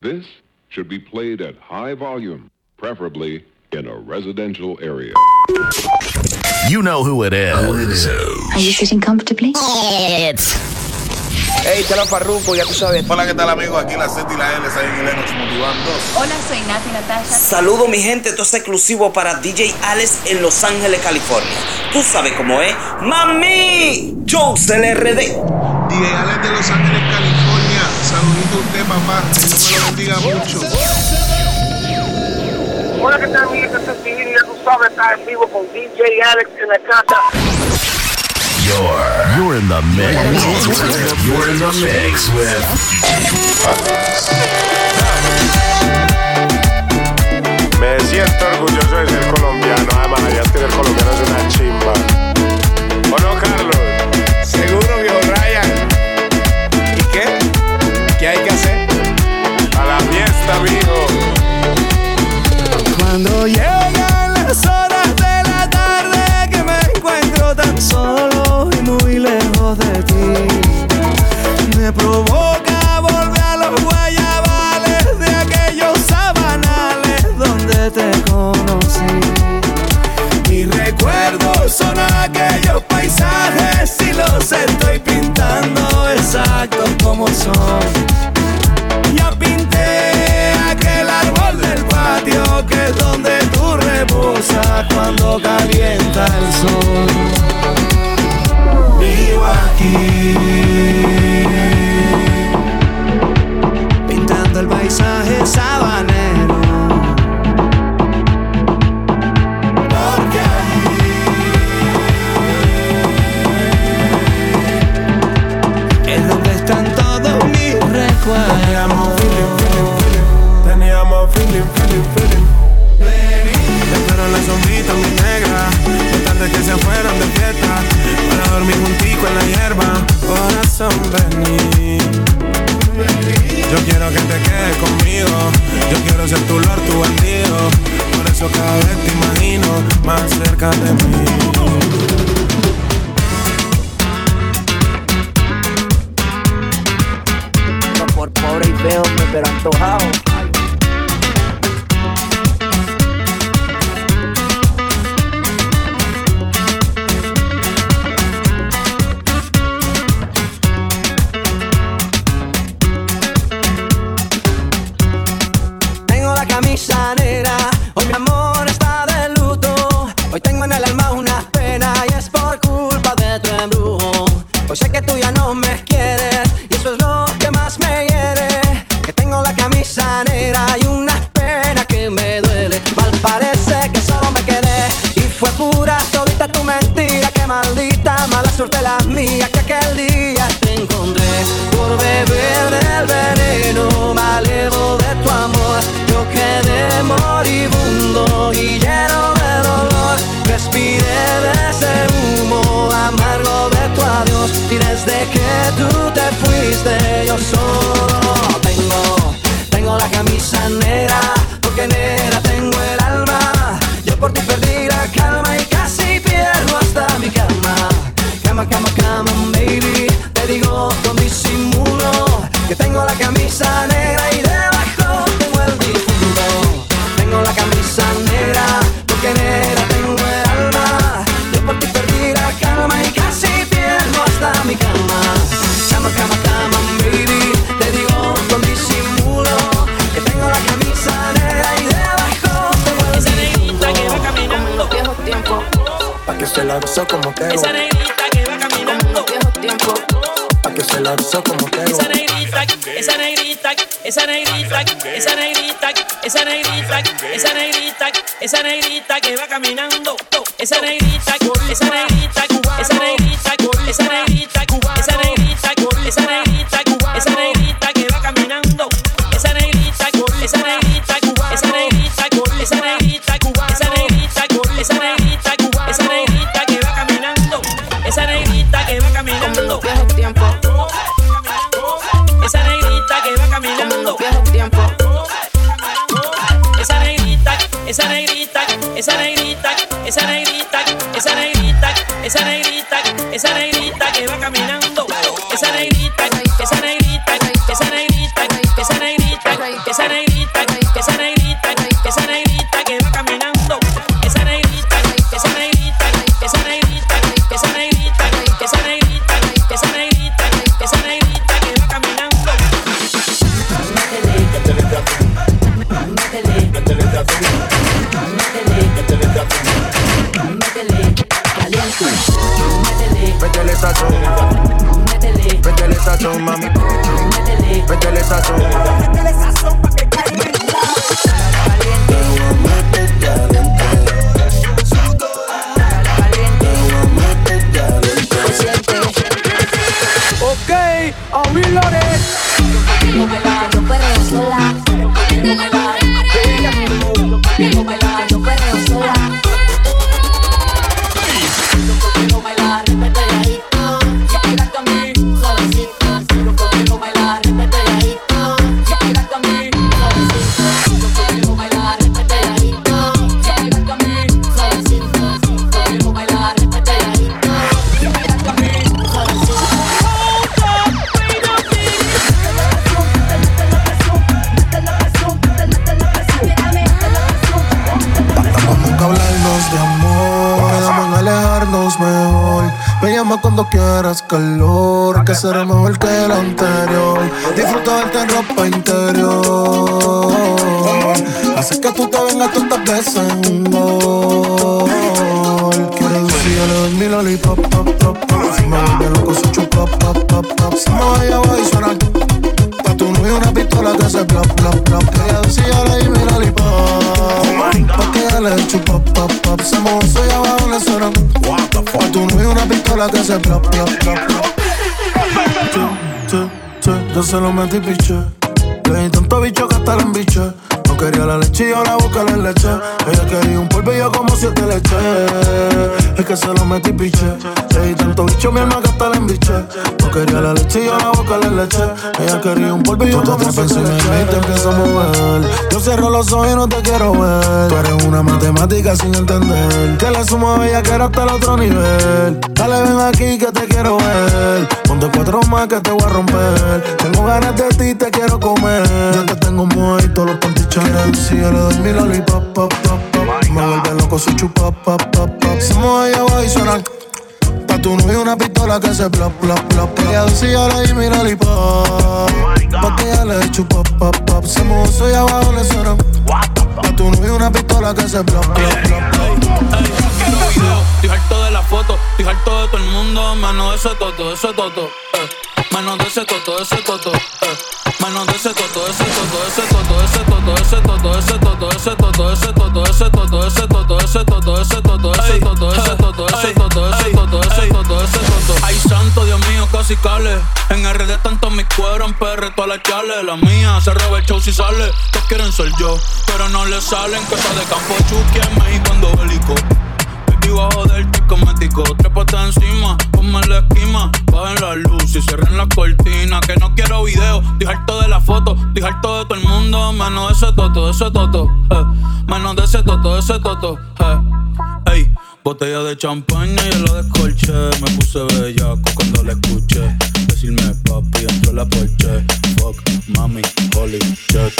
This should be played at high volume, preferably in a residential area. You know who it is. Are you sitting comfortably? It's. Hey, te Farruco, ya tú sabes. Hola, ¿qué tal, amigos? Aquí la Z y la L, en Lennox Motivando. Hola, soy Nati Natasha. Saludo, mi gente. Esto es exclusivo para DJ Alex en Los Ángeles, California. Tú sabes cómo es. ¡Mami! Jones LRD. DJ Alex de Los Ángeles, California. usted, mamá. Dios me lo bendiga mucho. Hola, ¿qué tal, mi ya tú sabes, está en vivo con DJ Alex en la casa. You're, you're in the mix. You're in the mix with. cuando calienta el sol. más cerca de mí. por pobre y feo, pero antojado. suerte la mía que aquel día esa negrita, esa negrita, esa negrita que va caminando, esa negrita, esa negrita, esa negrita, esa negrita, esa negrita, esa negrita, esa negrita que va caminando, esa negrita, esa negrita, esa negrita, esa negrita, esa negrita, esa negrita, esa negrita que va caminando, esa negrita que va caminando. esa negrita, esa negrita, esa negrita, esa negrita. Mami. Métele sazón. Métele sazón llama cuando quieras calor. Que será mejor que el anterior. Disfruta verte en ropa interior. Hace que tú te vengas tantas veces en un gol. Quiero decir, yo le doy mi lollipop, pop, pop, pop. Si me vuelve loco, se chupa, pop, pop, pop. Si me vaya, voy a sonar. Pa' tu novio una pistola que plop, plop, plop. Que ella decía, le di mi lollipop. Que le chupa, pop, pop. Se mojó, soy abajo, le suena. Pa' tu novio una pistola que se plop, plop, plop. Che, che, che, yo se lo metí piche. Le di tanto bicho que hasta la embiche. No quería la leche y yo la boca le leche. Ella quería un polvo y yo como siete leche. Que se lo metí piche. Le tanto bicho mi alma hasta la embiche. No quería la leche y yo la boca le leche. Ella quería un polvo y yo como siete leche. Y te empiezo a mover. Yo cierro los ojos y no te quiero ver. Tú eres una matemática sin entender. Que le sumo a ella que era hasta el otro nivel. Dale, ven aquí que te quiero ver. Ponte cuatro más que te voy a romper. Tengo ganas de ti, te quiero comer. Yo te tengo todos los pantichones. Si yo le doy mi lollipop, pop, pop, pop. Me vuelve loco su chupa, pop, pop, pop. Se mueve ella va y suena. Pa' tu novio una pistola que se plop, plop, plop. Ella decía le di mi lollipop. Pa' que ella le chupa, pop, pop. Se mueve soy abajo, le suena. Pa' tu novio una pistola que se plop, plop. Quiero video, estoy harto de la foto, estoy harto de todo el mundo, menos de ese toto, ese toto, eh. Menos de ese toto, ese toto, eh. Menos de ese toto, ese toto, ese toto, ese toto, ese toto, ese toto, ese toto, ese toto, ese toto, ese toto, ese toto, ese toto, ese toto, ese toto, ese toto, ese toto, ese toto, ese toto. Ay santo, Dios mío, casi cale. En RD tanto mis cueros, en PR todas las chales. La mía se roba el show si sale. Todos quieren ser yo, pero no le salen. Cosa de campo chuki en México ando bélico. Baby, a joderte cosmético. Trépate encima, ponme la esquima. Bajen la luz y cierren la cortina. Que no quiero video, estoy harto de la foto. Estoy harto de todo el mundo, menos de ese toto, de ese toto. Eh. Menos de ese toto, de ese toto. Eh. Ey, botella de champaña y la descolché. Me puse bellaco cuando la escuché. Decirme papi, entró la porche. Fuck, mami, holy shit.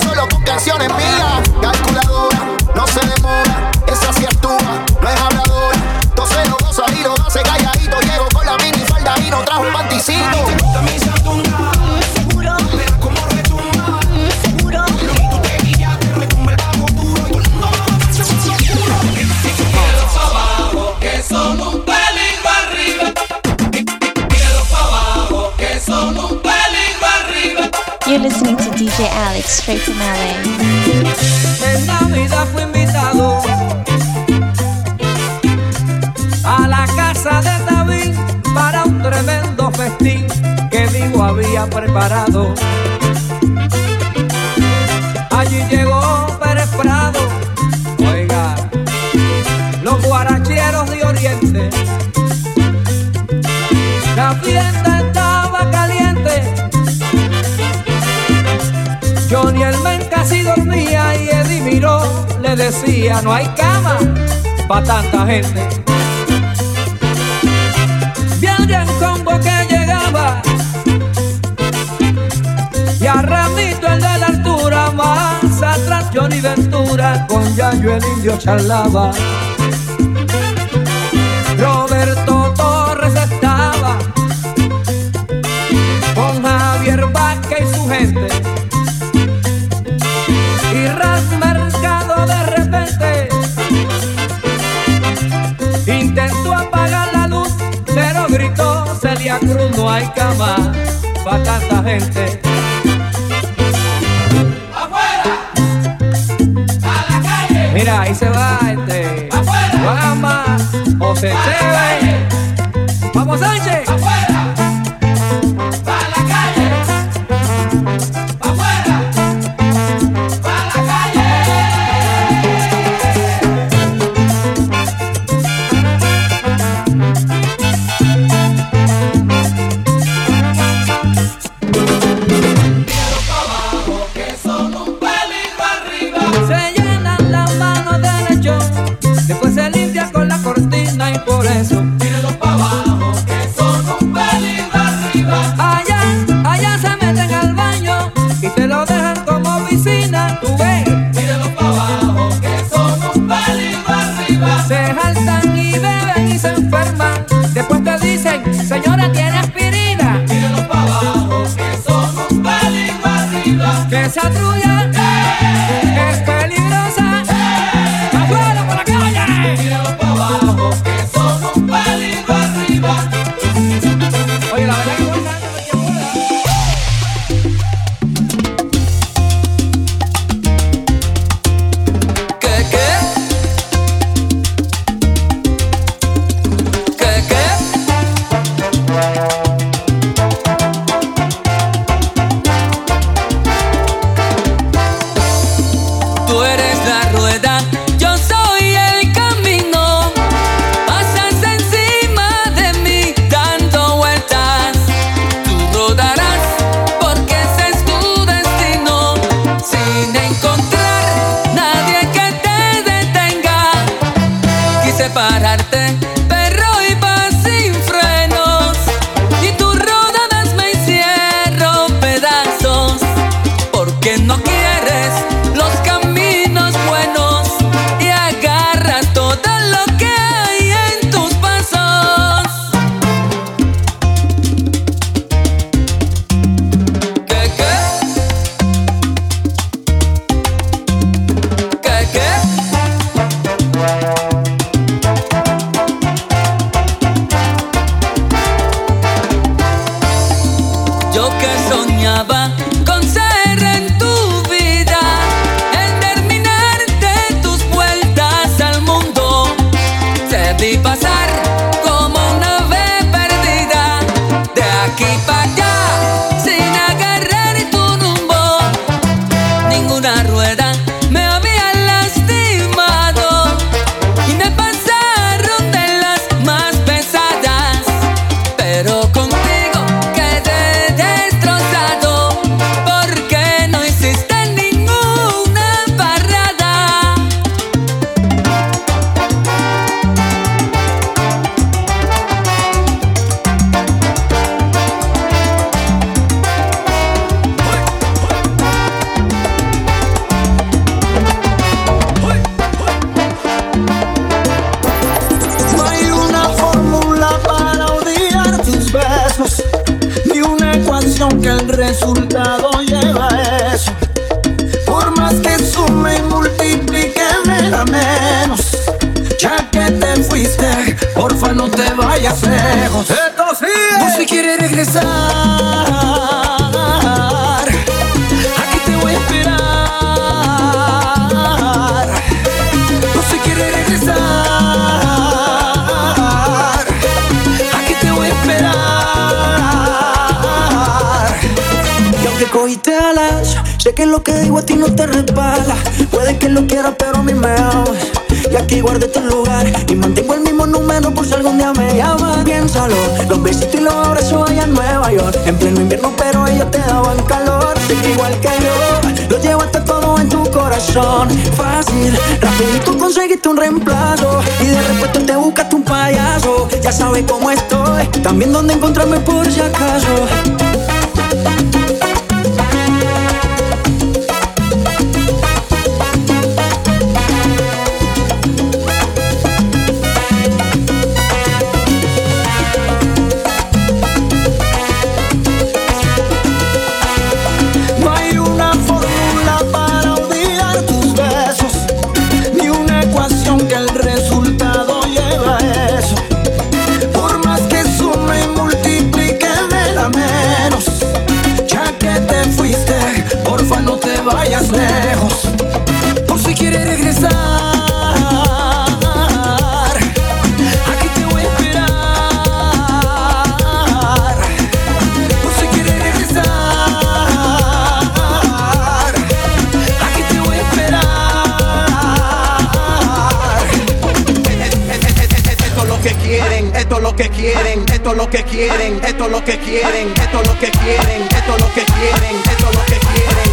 solo con canciones mías. straight LA. En Navidad fui invitado a la casa de David para un tremendo festín que Digo había preparado. decía, no hay cama para tanta gente. Vi en combo que llegaba y a Ramito el de la altura, más atrás Johnny Ventura con Yayo el indio charlaba. Roberto Torres estaba con Javier Vázquez y su gente. no hay cama para tanta gente. ¡Afuera! ¡A la calle! Mira, ahí se va este. ¡Afuera! Guama, José Chévere. ¡Vamos, Sánchez! ¡Afuera! Aquí te voy a esperar, no sé quién regresar. Aquí te voy a esperar, y aunque cogiste alas, sé que lo que digo a ti no te respalda. Puede que lo quieras, pero a mí me da. Y aquí guardé tu lugar. Y mantengo el mismo número por si algún día me llamas. Piénsalo, los besitos y los abrazos allá en Nueva York. En pleno invierno, pero ellos te daban calor. Sé que igual que yo, lo llevaste todo en tu corazón. Fácil, rapidito conseguiste un reemplazo. Y de repente te buscaste un payaso. Ya sabes cómo estoy, también dónde encontrarme por si acaso. Lo que quieren, esto es lo que quieren, esto es lo que quieren, esto es lo que quieren, esto es lo que quieren, esto es lo que quieren.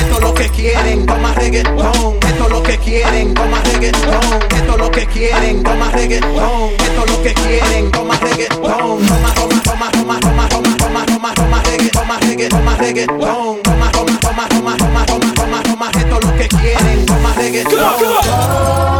Esto es lo que quieren, toma reggaetón. Esto es lo que quieren, toma reggaetón. Esto es lo que quieren, toma reggaetón. Esto es lo que quieren, toma reggaetón. Toma, toma, toma, toma, toma, toma, toma, toma, toma reggaetón, toma reggaetón, toma reggaetón. Toma, toma, toma, toma, toma, toma, toma, toma. Esto es lo que quieren, toma reggaetón.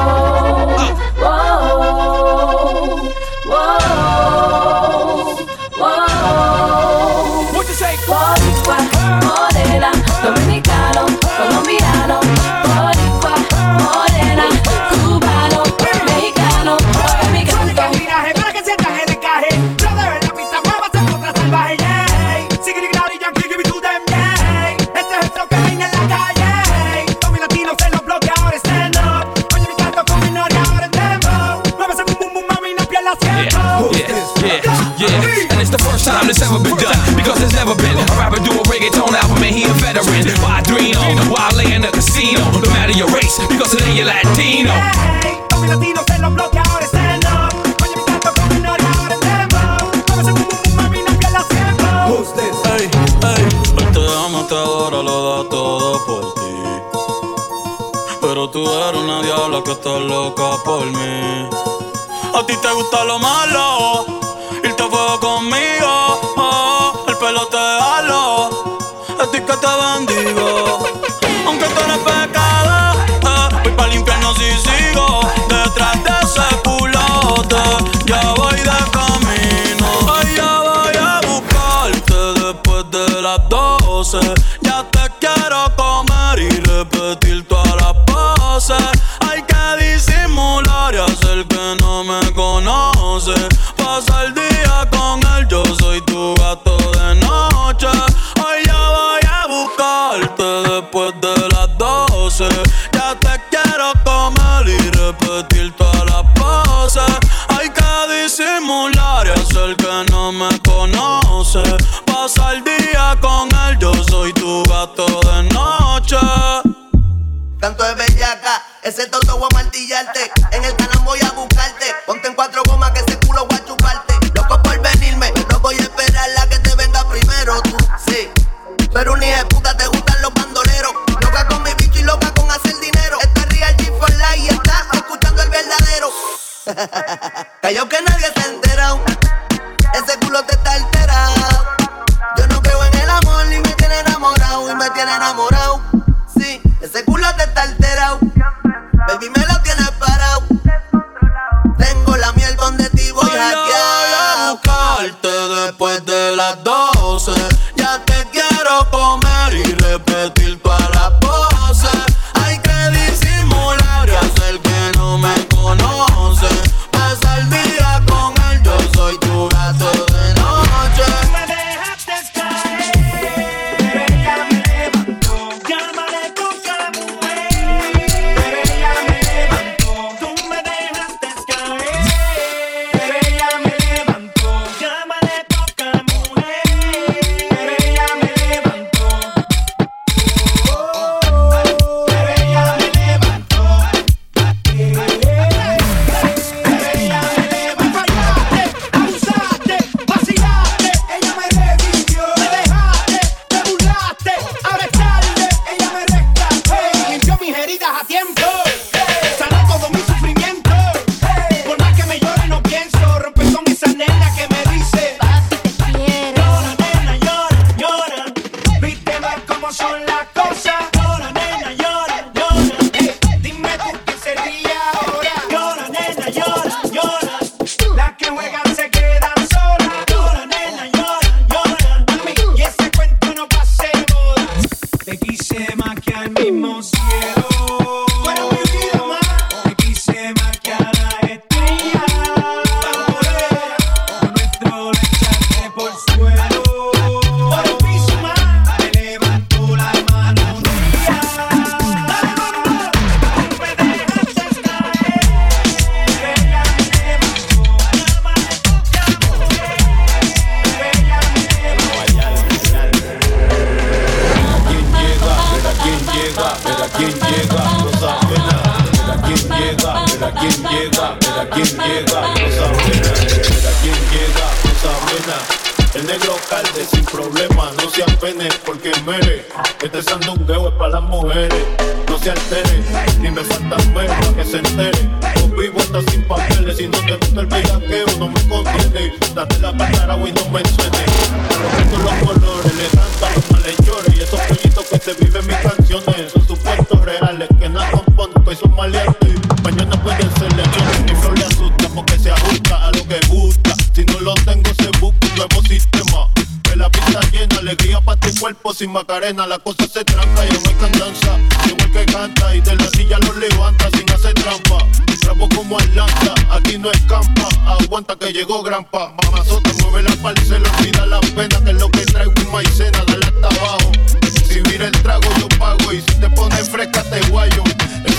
Pero tú eres una diabla que está loca por mí. A ti te gusta lo malo, irte a fuego conmigo. oh, el pelo te halo, a ti que te bendigo. Aunque tú eres pecado, eh, voy para infierno si sigo detrás de ese culote. Ya voy de camino, ya voy a buscarte después de las 12. Repetir todas las poses. Hay que disimular y hacer que no me conoce. Pasa el día con él, yo soy tu gato de noche. Tanto de bellaca, ese toto voy a martillarte. En el canal voy a buscarte. Se viven mis canciones son supuestos reales que no componen, pues son maleantes. Mañana pueden ser lechones, mi flor le asusta porque se ajusta a lo que gusta. Si no lo tengo, se busca un nuevo sistema. Que la pista llena, alegría para tu cuerpo sin macarena. La cosa se tranca y no hay cantanza. Igual que canta y de la silla lo levanta sin hacer trampa. Bravo como Atlanta, aquí no escampa. Aguanta que llegó Grampa. Mamazota, mueve la parcela, olvida la pena. Que es lo que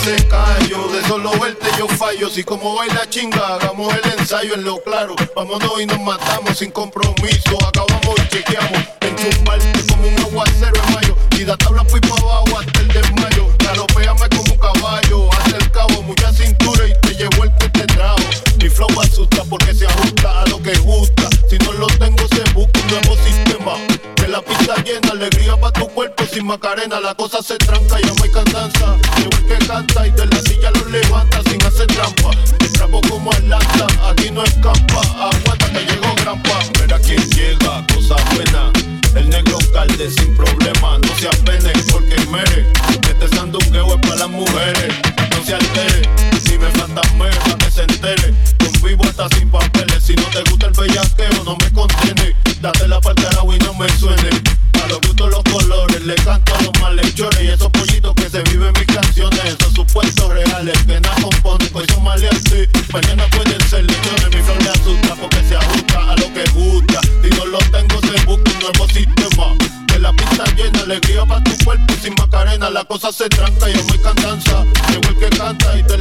Ese callo, de solo verte yo fallo. Si como baila chinga, hagamos el ensayo en lo claro. Vámonos y nos matamos sin compromiso. Acabamos y chequeamos. Enchufarte como un aguacero en mayo. Y da tabla fui pa' abajo hasta el desmayo. Galopéame como un caballo. Hasta el cabo, mucha cintura y te llevo el que te trajo. Mi flow asusta porque se ajusta a lo que gusta. Si no lo tengo, se busca un nuevo sistema. Que la pista llena, alegría para tu sin macarena. La cosa se tranca, ya no hay cantanza. Igual que canta y de la silla lo levanta sin hacer trampa. Bravo como Atlanta, aquí no escapa. Aguanta que llegó Grampa. Mira quién llega, cosa buena. El negro calde sin problema, no se apene malhechores y esos pollitos que se viven mis canciones. Esos supuestos reales que nada componen, pues son maleantes. Mañana pueden ser lechones, mi flor le asusta porque se ajusta a lo que gusta. Si no lo tengo, se busca un nuevo sistema. Que la pista llena, alegría para tu cuerpo sin macarena. La cosa se tranca y no hay cantanza. Llegó el que canta y de